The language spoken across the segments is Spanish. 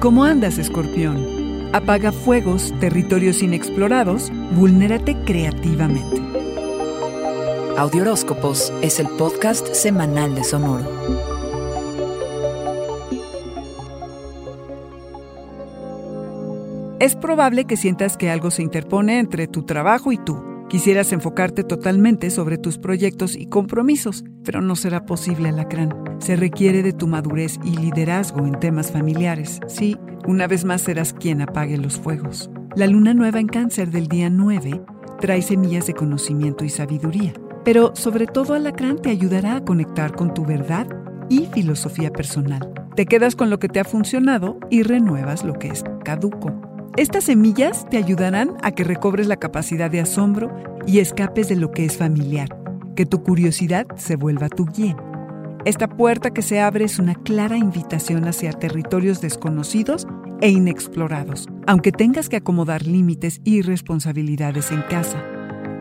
¿Cómo andas, escorpión? Apaga fuegos, territorios inexplorados, vulnérate creativamente. Audioróscopos es el podcast semanal de Sonoro. Es probable que sientas que algo se interpone entre tu trabajo y tú. Quisieras enfocarte totalmente sobre tus proyectos y compromisos, pero no será posible, Alacrán. Se requiere de tu madurez y liderazgo en temas familiares. Sí, una vez más serás quien apague los fuegos. La luna nueva en cáncer del día 9 trae semillas de conocimiento y sabiduría, pero sobre todo Alacrán te ayudará a conectar con tu verdad y filosofía personal. Te quedas con lo que te ha funcionado y renuevas lo que es caduco. Estas semillas te ayudarán a que recobres la capacidad de asombro y escapes de lo que es familiar, que tu curiosidad se vuelva tu guía. Esta puerta que se abre es una clara invitación hacia territorios desconocidos e inexplorados, aunque tengas que acomodar límites y responsabilidades en casa.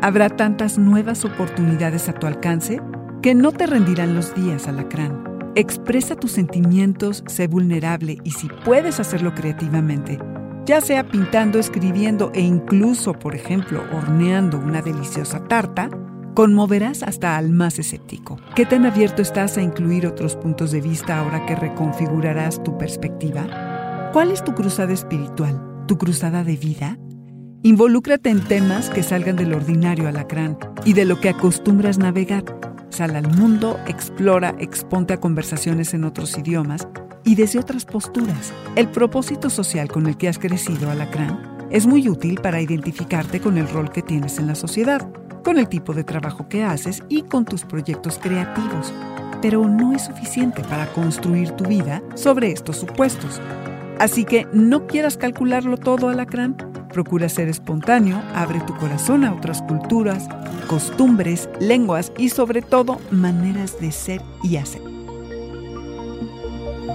Habrá tantas nuevas oportunidades a tu alcance que no te rendirán los días, alacrán. Expresa tus sentimientos, sé vulnerable y si puedes hacerlo creativamente, ya sea pintando, escribiendo e incluso, por ejemplo, horneando una deliciosa tarta, Conmoverás hasta al más escéptico. ¿Qué tan abierto estás a incluir otros puntos de vista ahora que reconfigurarás tu perspectiva? ¿Cuál es tu cruzada espiritual? ¿Tu cruzada de vida? Involúcrate en temas que salgan del ordinario alacrán y de lo que acostumbras navegar. Sal al mundo, explora, exponte a conversaciones en otros idiomas y desde otras posturas. El propósito social con el que has crecido, alacrán, es muy útil para identificarte con el rol que tienes en la sociedad con el tipo de trabajo que haces y con tus proyectos creativos. Pero no es suficiente para construir tu vida sobre estos supuestos. Así que no quieras calcularlo todo, alacrán. Procura ser espontáneo, abre tu corazón a otras culturas, costumbres, lenguas y sobre todo maneras de ser y hacer.